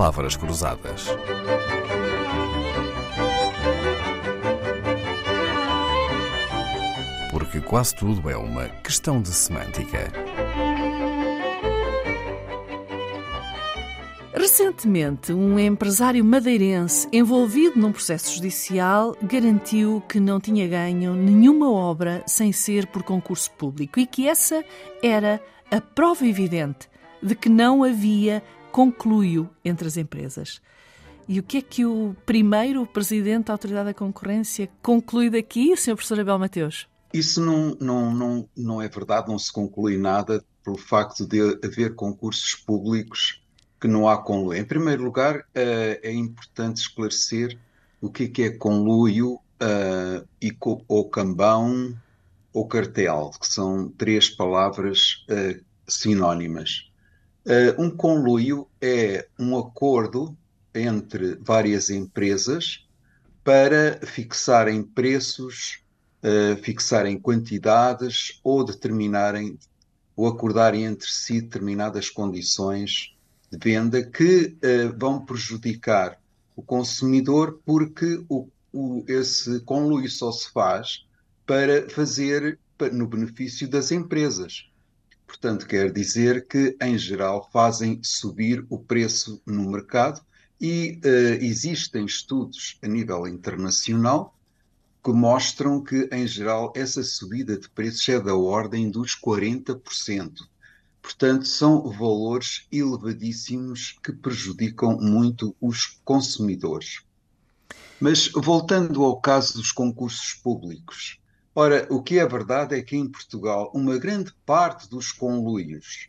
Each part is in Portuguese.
palavras cruzadas. Porque quase tudo é uma questão de semântica. Recentemente, um empresário madeirense envolvido num processo judicial garantiu que não tinha ganho nenhuma obra sem ser por concurso público e que essa era a prova evidente de que não havia concluiu entre as empresas. E o que é que o primeiro presidente da Autoridade da Concorrência conclui daqui, Sr. Professor Abel Mateus? Isso não, não, não, não é verdade, não se conclui nada pelo facto de haver concursos públicos que não há conluio. Em primeiro lugar, é, é importante esclarecer o que é, é conluio uh, e co ou cambão ou cartel, que são três palavras uh, sinónimas. Uh, um conluio é um acordo entre várias empresas para fixarem preços, uh, fixarem quantidades ou determinarem ou acordarem entre si determinadas condições de venda que uh, vão prejudicar o consumidor porque o, o, esse conluio só se faz para fazer no benefício das empresas. Portanto, quer dizer que, em geral, fazem subir o preço no mercado e uh, existem estudos a nível internacional que mostram que, em geral, essa subida de preços é da ordem dos 40%. Portanto, são valores elevadíssimos que prejudicam muito os consumidores. Mas voltando ao caso dos concursos públicos, Ora, o que é verdade é que em Portugal uma grande parte dos conluios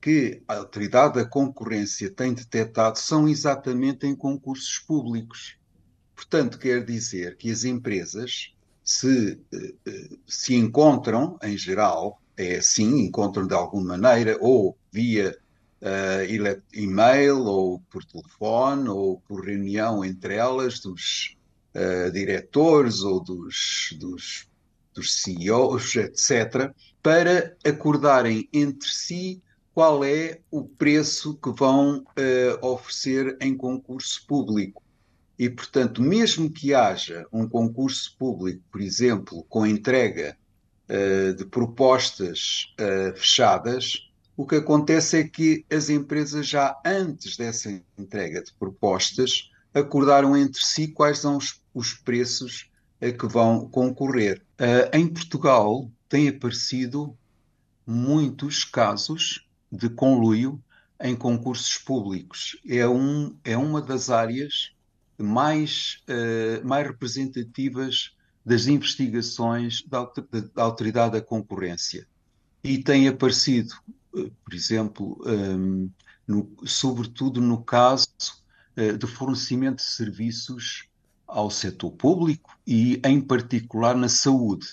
que a autoridade da concorrência tem detectado são exatamente em concursos públicos. Portanto, quer dizer que as empresas se, eh, eh, se encontram, em geral, é assim, encontram de alguma maneira, ou via uh, e-mail, ou por telefone, ou por reunião entre elas, dos uh, diretores ou dos, dos dos CEOs, etc., para acordarem entre si qual é o preço que vão uh, oferecer em concurso público. E, portanto, mesmo que haja um concurso público, por exemplo, com entrega uh, de propostas uh, fechadas, o que acontece é que as empresas já antes dessa entrega de propostas acordaram entre si quais são os, os preços que vão concorrer. Uh, em Portugal têm aparecido muitos casos de conluio em concursos públicos. É, um, é uma das áreas mais, uh, mais representativas das investigações da, da, Autoridade da Concorrência. E tem aparecido, uh, por exemplo, um, no, sobretudo no caso uh, de fornecimento de serviços ao setor público e, em particular, na saúde.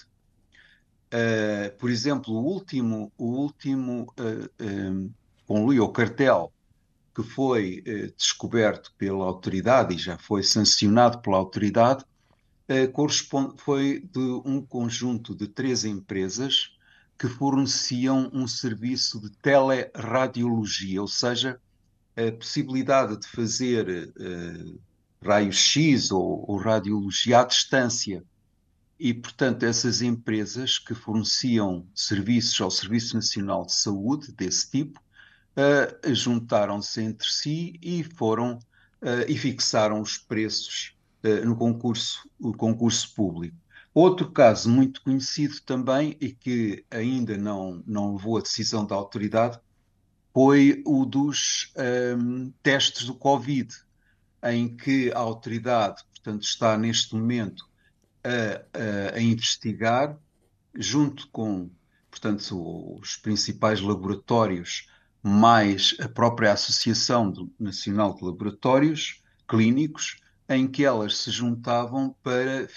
Uh, por exemplo, o último, o último uh, um, cartel que foi uh, descoberto pela autoridade e já foi sancionado pela autoridade uh, corresponde, foi de um conjunto de três empresas que forneciam um serviço de teleradiologia, ou seja, a possibilidade de fazer raio-x ou, ou radiologia à distância. E, portanto, essas empresas que forneciam serviços ao Serviço Nacional de Saúde desse tipo uh, juntaram-se entre si e foram uh, e fixaram os preços uh, no concurso, o concurso público. Outro caso muito conhecido também e que ainda não, não levou a decisão da autoridade foi o dos um, testes do Covid em que a autoridade, portanto, está neste momento a, a, a investigar, junto com, portanto, os principais laboratórios, mais a própria Associação Nacional de Laboratórios Clínicos, em que elas se juntavam para,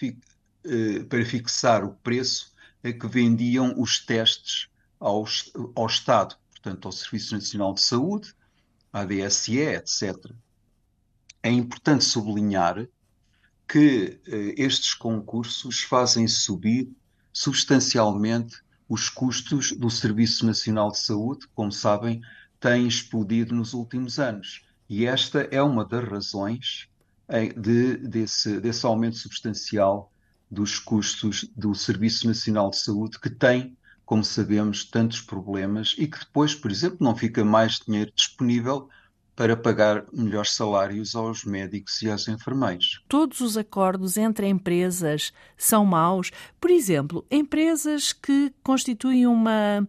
eh, para fixar o preço a que vendiam os testes ao, ao Estado, portanto, ao Serviço Nacional de Saúde, à DSE, etc é importante sublinhar que eh, estes concursos fazem subir substancialmente os custos do Serviço Nacional de Saúde, como sabem, têm explodido nos últimos anos. E esta é uma das razões de, desse, desse aumento substancial dos custos do Serviço Nacional de Saúde, que tem, como sabemos, tantos problemas e que depois, por exemplo, não fica mais dinheiro disponível para pagar melhores salários aos médicos e aos enfermeiros. Todos os acordos entre empresas são maus. Por exemplo, empresas que constituem uma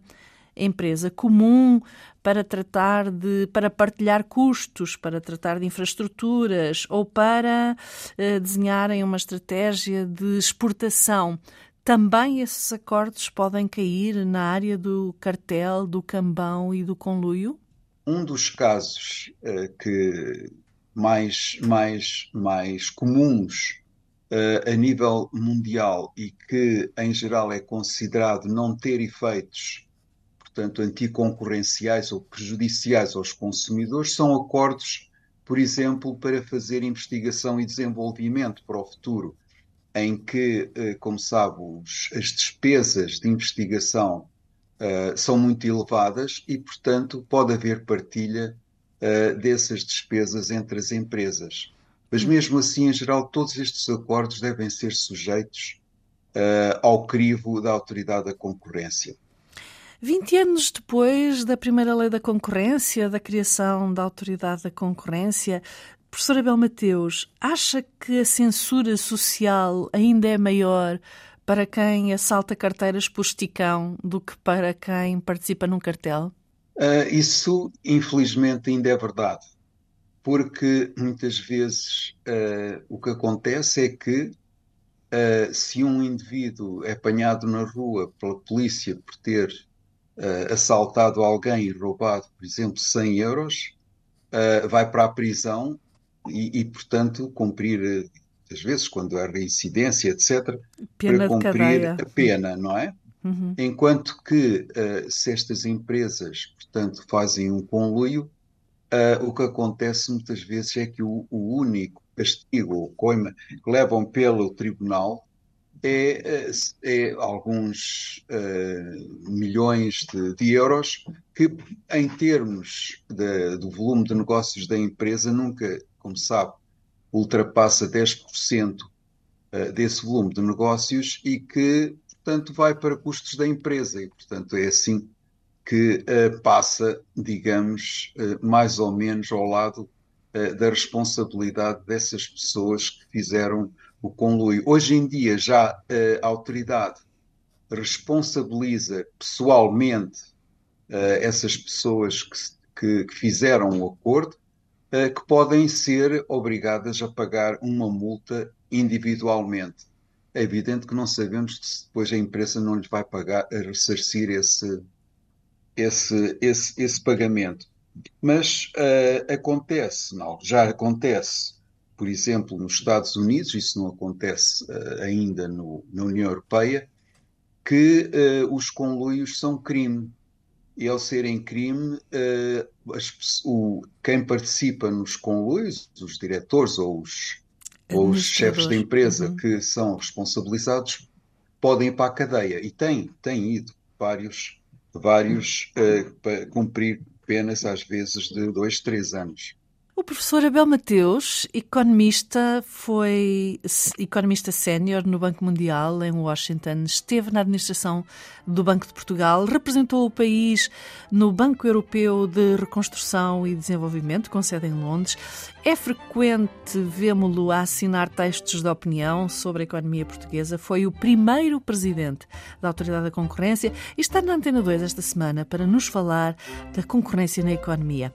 empresa comum para tratar de para partilhar custos, para tratar de infraestruturas ou para eh, desenharem uma estratégia de exportação. Também esses acordos podem cair na área do cartel, do cambão e do conluio? Um dos casos uh, que mais, mais, mais comuns uh, a nível mundial e que, em geral, é considerado não ter efeitos, portanto, anticoncorrenciais ou prejudiciais aos consumidores, são acordos, por exemplo, para fazer investigação e desenvolvimento para o futuro, em que, uh, como sabe, os, as despesas de investigação uh, são muito elevadas e, portanto, pode haver partilha uh, dessas despesas entre as empresas. Mas, mesmo assim, em geral, todos estes acordos devem ser sujeitos uh, ao crivo da autoridade da concorrência. 20 anos depois da primeira lei da concorrência, da criação da autoridade da concorrência, professor Abel Mateus, acha que a censura social ainda é maior para quem assalta carteiras por esticão do que para quem participa num cartel? Uh, isso, infelizmente, ainda é verdade. Porque muitas vezes uh, o que acontece é que uh, se um indivíduo é apanhado na rua pela polícia por ter assaltado alguém e roubado, por exemplo, 100 euros, vai para a prisão e, e portanto, cumprir muitas vezes, quando há reincidência, etc., pena para cumprir a pena, não é? Uhum. Enquanto que uh, se estas empresas, portanto, fazem um conluio, uh, o que acontece muitas vezes é que o, o único castigo ou coima que levam pelo tribunal é, eh, é alguns uh, milhões de, de, euros que, em termos de, do volume de negócios da empresa, nunca, como sabe, ultrapassa 10% eh, desse volume de negócios e que, portanto, vai para custos da empresa. E, portanto, é assim que uh, passa, digamos, uh, mais ou menos ao lado da responsabilidade dessas pessoas que fizeram o conluio. Hoje em dia, já a autoridade responsabiliza pessoalmente essas pessoas que, que, que fizeram o acordo eh, que podem ser obrigadas a pagar uma multa individualmente. É evidente que não sabemos se depois a empresa não lhes vai pagar a ressarcir esse, esse, esse, esse pagamento. Mas uh, acontece, não, já acontece, por exemplo, nos Estados Unidos, isso não acontece uh, ainda no, na União Europeia, que uh, os conluios são crime e ao serem crime, uh, as, o, quem participa nos conluios, os diretores ou os, ou os chefes da empresa uhum. que são responsabilizados, podem ir para a cadeia. E tem, tem ido vários, vários uh, para cumprir penas, às vezes, de dois, três anos. O professor Abel Mateus, economista, foi economista sénior no Banco Mundial em Washington, esteve na administração do Banco de Portugal, representou o país no Banco Europeu de Reconstrução e Desenvolvimento, com sede em Londres. É frequente vê-lo a assinar textos de opinião sobre a economia portuguesa. Foi o primeiro presidente da Autoridade da Concorrência e está na Antena 2 esta semana para nos falar da concorrência na economia.